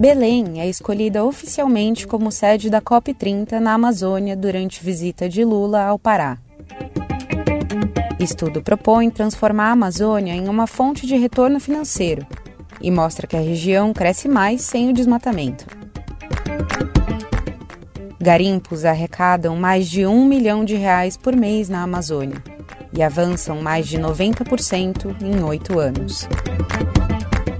Belém é escolhida oficialmente como sede da COP30 na Amazônia durante visita de Lula ao Pará. Estudo propõe transformar a Amazônia em uma fonte de retorno financeiro e mostra que a região cresce mais sem o desmatamento. Garimpos arrecadam mais de um milhão de reais por mês na Amazônia e avançam mais de 90% em oito anos.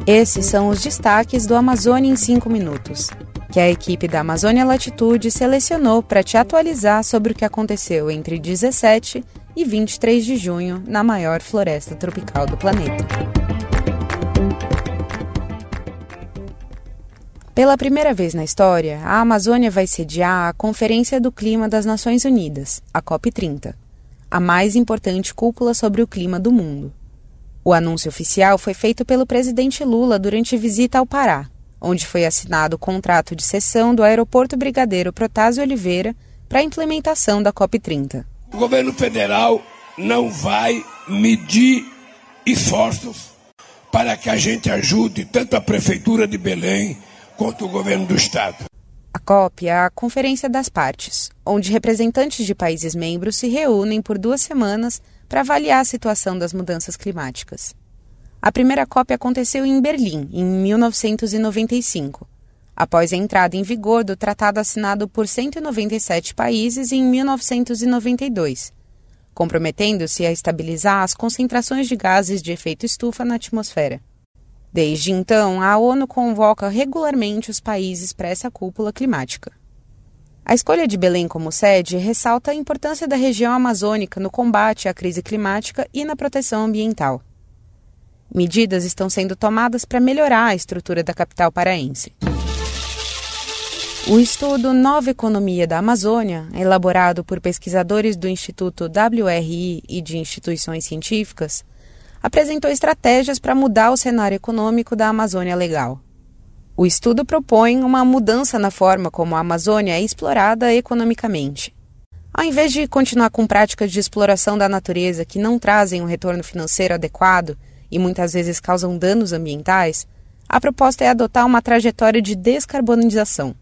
Esses são os destaques do Amazônia em 5 minutos, que a equipe da Amazônia Latitude selecionou para te atualizar sobre o que aconteceu entre 17 e 23 de junho na maior floresta tropical do planeta. Pela primeira vez na história, a Amazônia vai sediar a Conferência do Clima das Nações Unidas, a COP30, a mais importante cúpula sobre o clima do mundo. O anúncio oficial foi feito pelo presidente Lula durante visita ao Pará, onde foi assinado o contrato de cessão do aeroporto Brigadeiro Protásio Oliveira para a implementação da COP30. O governo federal não vai medir esforços para que a gente ajude tanto a prefeitura de Belém quanto o governo do estado. A COP é a Conferência das Partes, onde representantes de países membros se reúnem por duas semanas para avaliar a situação das mudanças climáticas. A primeira COP aconteceu em Berlim, em 1995, após a entrada em vigor do tratado assinado por 197 países em 1992, comprometendo-se a estabilizar as concentrações de gases de efeito estufa na atmosfera. Desde então, a ONU convoca regularmente os países para essa cúpula climática. A escolha de Belém como sede ressalta a importância da região amazônica no combate à crise climática e na proteção ambiental. Medidas estão sendo tomadas para melhorar a estrutura da capital paraense. O estudo Nova Economia da Amazônia, elaborado por pesquisadores do Instituto WRI e de instituições científicas, apresentou estratégias para mudar o cenário econômico da Amazônia Legal. O estudo propõe uma mudança na forma como a Amazônia é explorada economicamente. Ao invés de continuar com práticas de exploração da natureza que não trazem um retorno financeiro adequado e muitas vezes causam danos ambientais, a proposta é adotar uma trajetória de descarbonização.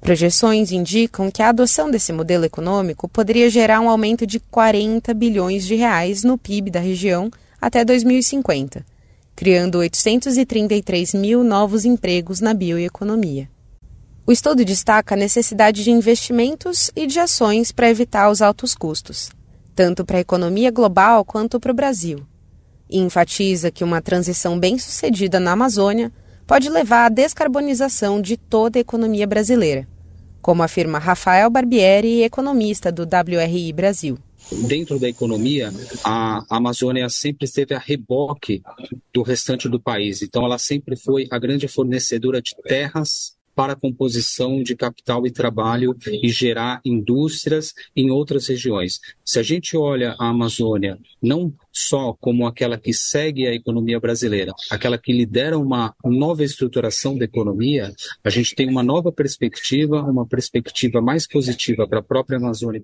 Projeções indicam que a adoção desse modelo econômico poderia gerar um aumento de 40 bilhões de reais no PIB da região até 2050 criando 833 mil novos empregos na bioeconomia. O estudo destaca a necessidade de investimentos e de ações para evitar os altos custos, tanto para a economia global quanto para o Brasil, e enfatiza que uma transição bem-sucedida na Amazônia pode levar à descarbonização de toda a economia brasileira, como afirma Rafael Barbieri, economista do WRI Brasil dentro da economia, a Amazônia sempre esteve a reboque do restante do país. Então, ela sempre foi a grande fornecedora de terras para a composição de capital e trabalho e gerar indústrias em outras regiões. Se a gente olha a Amazônia não só como aquela que segue a economia brasileira, aquela que lidera uma nova estruturação da economia, a gente tem uma nova perspectiva, uma perspectiva mais positiva para a própria Amazônia.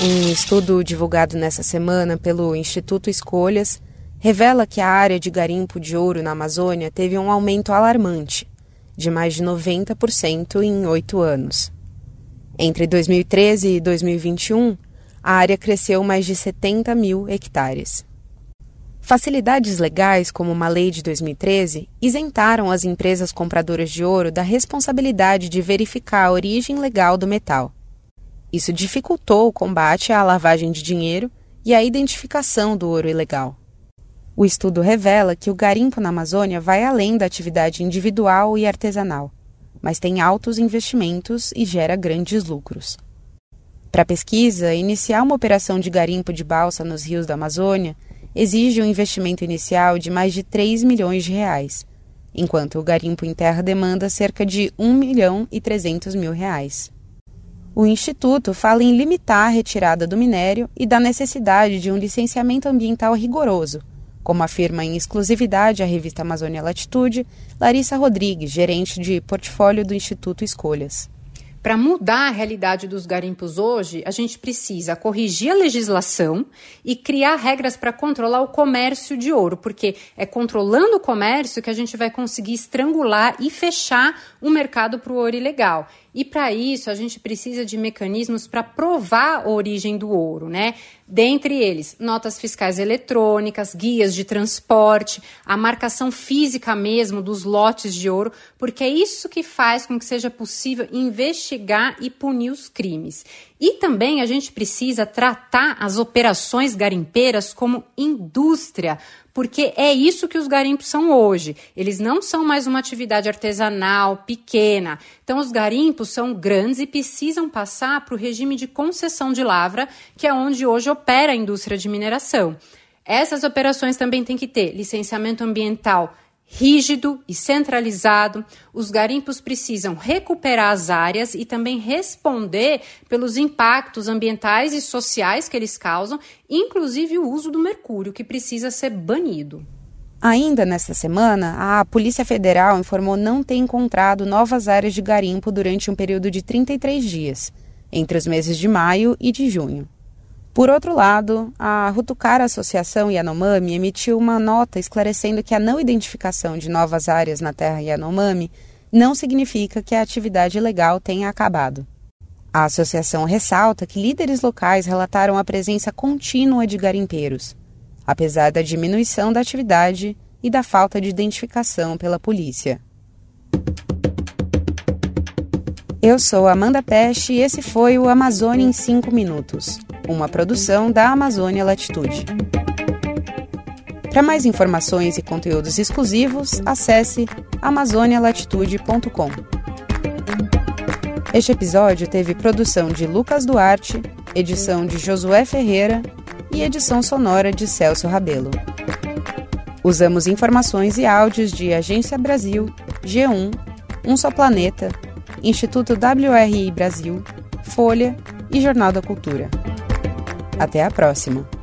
Um estudo divulgado nessa semana pelo Instituto Escolhas revela que a área de garimpo de ouro na Amazônia teve um aumento alarmante, de mais de 90% em oito anos. Entre 2013 e 2021, a área cresceu mais de 70 mil hectares. Facilidades legais, como uma lei de 2013, isentaram as empresas compradoras de ouro da responsabilidade de verificar a origem legal do metal isso dificultou o combate à lavagem de dinheiro e a identificação do ouro ilegal. O estudo revela que o garimpo na Amazônia vai além da atividade individual e artesanal, mas tem altos investimentos e gera grandes lucros. Para a pesquisa, iniciar uma operação de garimpo de balsa nos rios da Amazônia exige um investimento inicial de mais de 3 milhões de reais, enquanto o garimpo em terra demanda cerca de 1 milhão e 300 mil reais. O Instituto fala em limitar a retirada do minério e da necessidade de um licenciamento ambiental rigoroso, como afirma em exclusividade a revista Amazônia Latitude, Larissa Rodrigues, gerente de portfólio do Instituto Escolhas. Para mudar a realidade dos garimpos hoje, a gente precisa corrigir a legislação e criar regras para controlar o comércio de ouro, porque é controlando o comércio que a gente vai conseguir estrangular e fechar o mercado para o ouro ilegal. E para isso a gente precisa de mecanismos para provar a origem do ouro, né? Dentre eles, notas fiscais eletrônicas, guias de transporte, a marcação física mesmo dos lotes de ouro, porque é isso que faz com que seja possível investigar e punir os crimes. E também a gente precisa tratar as operações garimpeiras como indústria, porque é isso que os garimpos são hoje. Eles não são mais uma atividade artesanal, pequena. Então, os garimpos são grandes e precisam passar para o regime de concessão de lavra, que é onde hoje opera a indústria de mineração. Essas operações também têm que ter licenciamento ambiental rígido e centralizado. Os garimpos precisam recuperar as áreas e também responder pelos impactos ambientais e sociais que eles causam, inclusive o uso do mercúrio, que precisa ser banido. Ainda nesta semana, a Polícia Federal informou não ter encontrado novas áreas de garimpo durante um período de 33 dias, entre os meses de maio e de junho. Por outro lado, a Rutucara Associação Yanomami emitiu uma nota esclarecendo que a não identificação de novas áreas na terra Yanomami não significa que a atividade ilegal tenha acabado. A associação ressalta que líderes locais relataram a presença contínua de garimpeiros, apesar da diminuição da atividade e da falta de identificação pela polícia. Eu sou Amanda Peste e esse foi o Amazônia em 5 Minutos uma produção da Amazônia Latitude. Para mais informações e conteúdos exclusivos, acesse amazonialatitude.com. Este episódio teve produção de Lucas Duarte, edição de Josué Ferreira e edição sonora de Celso Rabelo. Usamos informações e áudios de Agência Brasil, G1, Um Só Planeta, Instituto WRI Brasil, Folha e Jornal da Cultura. Até a próxima!